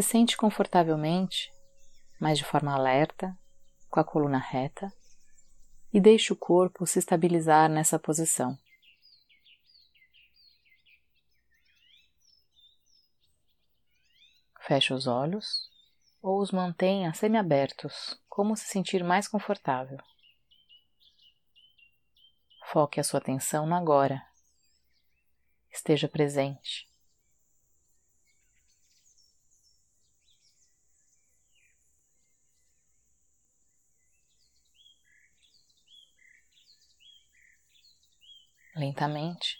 Se sente confortavelmente, mas de forma alerta, com a coluna reta, e deixe o corpo se estabilizar nessa posição. Feche os olhos ou os mantenha semiabertos, como se sentir mais confortável. Foque a sua atenção no agora. Esteja presente. Lentamente,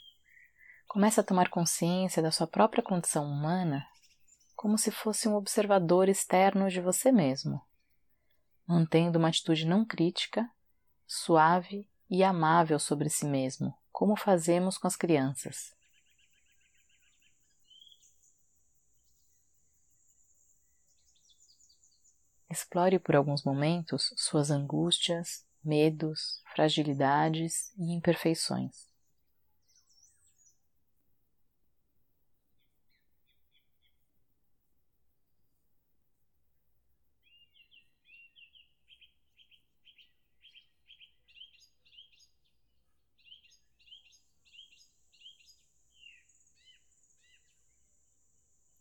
comece a tomar consciência da sua própria condição humana como se fosse um observador externo de você mesmo, mantendo uma atitude não crítica, suave e amável sobre si mesmo, como fazemos com as crianças. Explore por alguns momentos suas angústias, medos, fragilidades e imperfeições.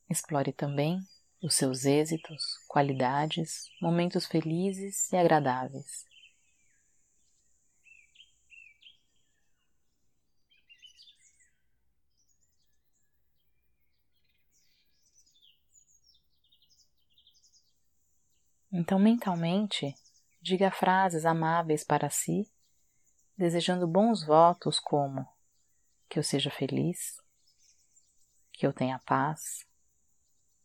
Explore também os seus êxitos, qualidades, momentos felizes e agradáveis. Então, mentalmente, diga frases amáveis para si, desejando bons votos como que eu seja feliz, que eu tenha paz,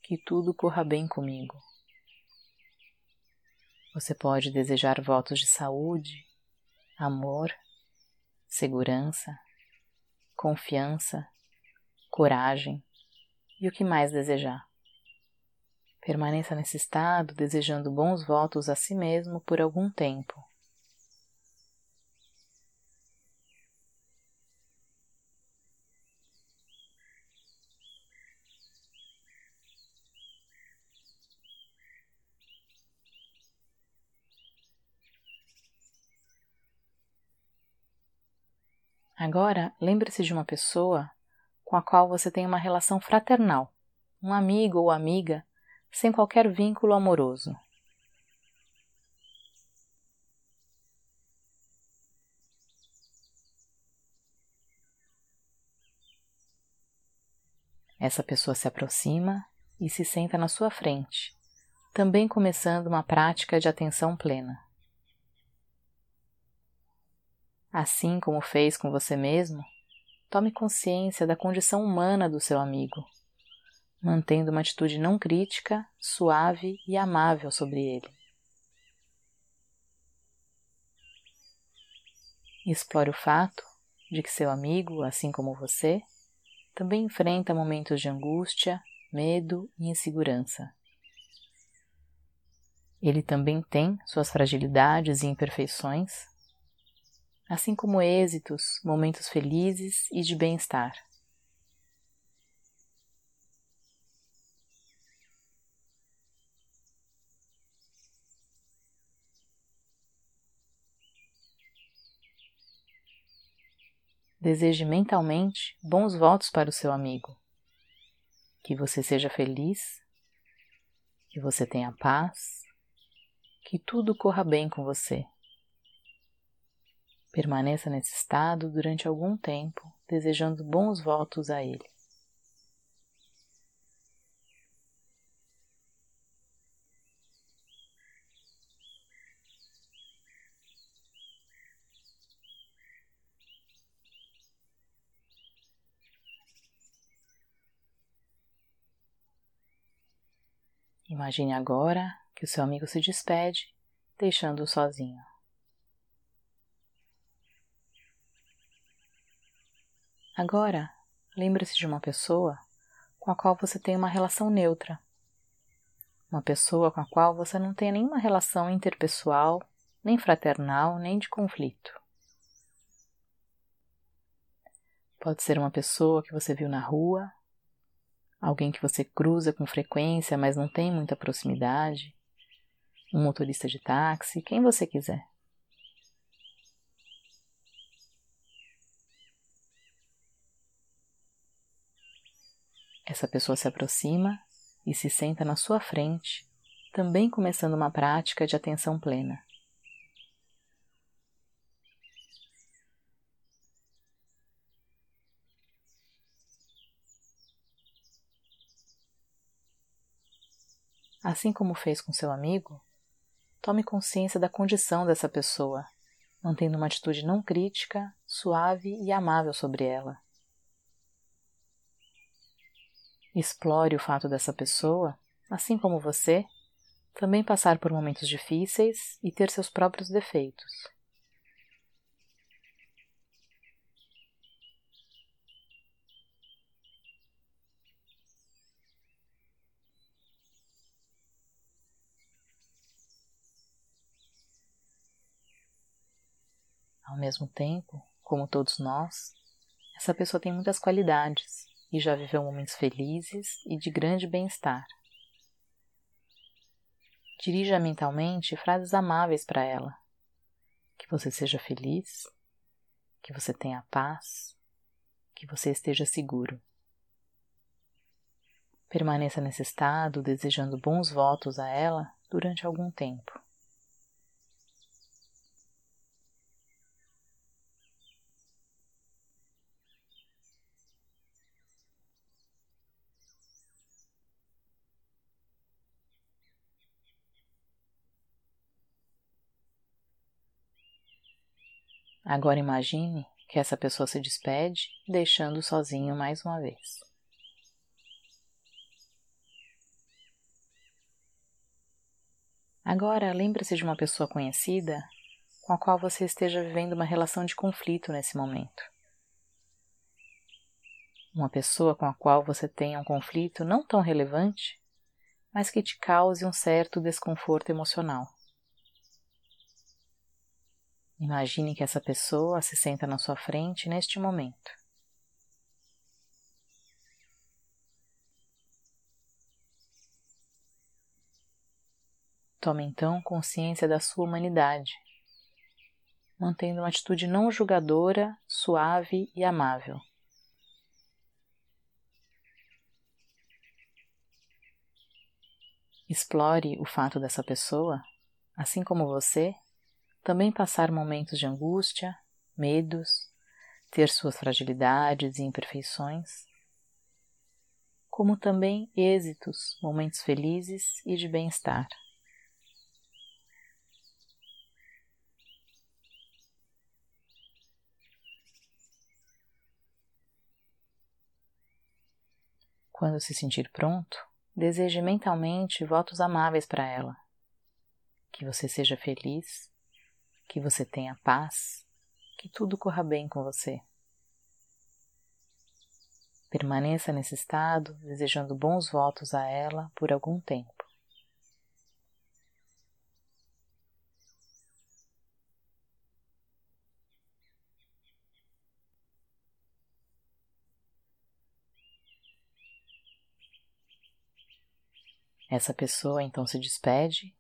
que tudo corra bem comigo. Você pode desejar votos de saúde, amor, segurança, confiança, coragem e o que mais desejar. Permaneça nesse estado desejando bons votos a si mesmo por algum tempo. Agora, lembre-se de uma pessoa com a qual você tem uma relação fraternal, um amigo ou amiga, sem qualquer vínculo amoroso. Essa pessoa se aproxima e se senta na sua frente, também começando uma prática de atenção plena. Assim como fez com você mesmo, tome consciência da condição humana do seu amigo, mantendo uma atitude não crítica, suave e amável sobre ele. Explore o fato de que seu amigo, assim como você, também enfrenta momentos de angústia, medo e insegurança. Ele também tem suas fragilidades e imperfeições assim como êxitos, momentos felizes e de bem-estar. Deseje mentalmente bons votos para o seu amigo. Que você seja feliz, que você tenha paz, que tudo corra bem com você. Permaneça nesse estado durante algum tempo, desejando bons votos a Ele. Imagine agora que o seu amigo se despede, deixando-o sozinho. Agora, lembre-se de uma pessoa com a qual você tem uma relação neutra. Uma pessoa com a qual você não tem nenhuma relação interpessoal, nem fraternal, nem de conflito. Pode ser uma pessoa que você viu na rua, alguém que você cruza com frequência, mas não tem muita proximidade, um motorista de táxi, quem você quiser. Essa pessoa se aproxima e se senta na sua frente, também começando uma prática de atenção plena. Assim como fez com seu amigo, tome consciência da condição dessa pessoa, mantendo uma atitude não crítica, suave e amável sobre ela. Explore o fato dessa pessoa, assim como você, também passar por momentos difíceis e ter seus próprios defeitos. Ao mesmo tempo, como todos nós, essa pessoa tem muitas qualidades e já viveu momentos felizes e de grande bem-estar. Dirija mentalmente frases amáveis para ela. Que você seja feliz, que você tenha paz, que você esteja seguro. Permaneça nesse estado desejando bons votos a ela durante algum tempo. Agora imagine que essa pessoa se despede, deixando sozinho mais uma vez. Agora lembre-se de uma pessoa conhecida com a qual você esteja vivendo uma relação de conflito nesse momento. Uma pessoa com a qual você tenha um conflito não tão relevante, mas que te cause um certo desconforto emocional. Imagine que essa pessoa se senta na sua frente neste momento. Tome então consciência da sua humanidade, mantendo uma atitude não julgadora, suave e amável. Explore o fato dessa pessoa, assim como você, também passar momentos de angústia, medos, ter suas fragilidades e imperfeições, como também êxitos, momentos felizes e de bem-estar. Quando se sentir pronto, deseje mentalmente votos amáveis para ela. Que você seja feliz que você tenha paz, que tudo corra bem com você. Permaneça nesse estado, desejando bons votos a ela por algum tempo. Essa pessoa então se despede,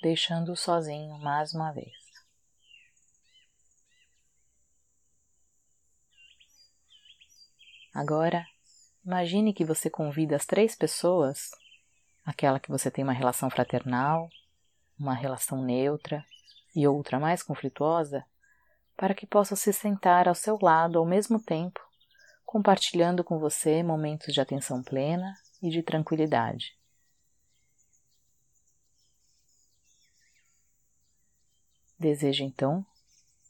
deixando-o sozinho mais uma vez. Agora, imagine que você convida as três pessoas, aquela que você tem uma relação fraternal, uma relação neutra e outra mais conflituosa, para que possam se sentar ao seu lado ao mesmo tempo, compartilhando com você momentos de atenção plena e de tranquilidade. Desejo então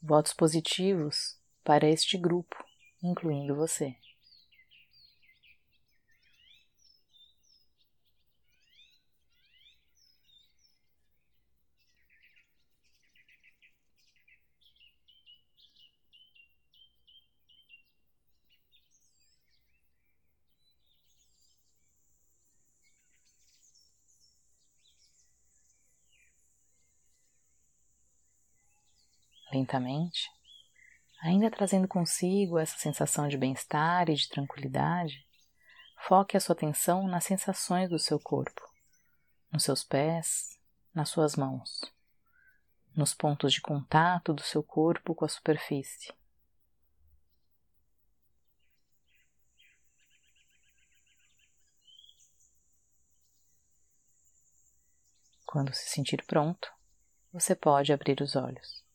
votos positivos para este grupo, incluindo você. Lentamente, ainda trazendo consigo essa sensação de bem-estar e de tranquilidade, foque a sua atenção nas sensações do seu corpo, nos seus pés, nas suas mãos, nos pontos de contato do seu corpo com a superfície. Quando se sentir pronto, você pode abrir os olhos.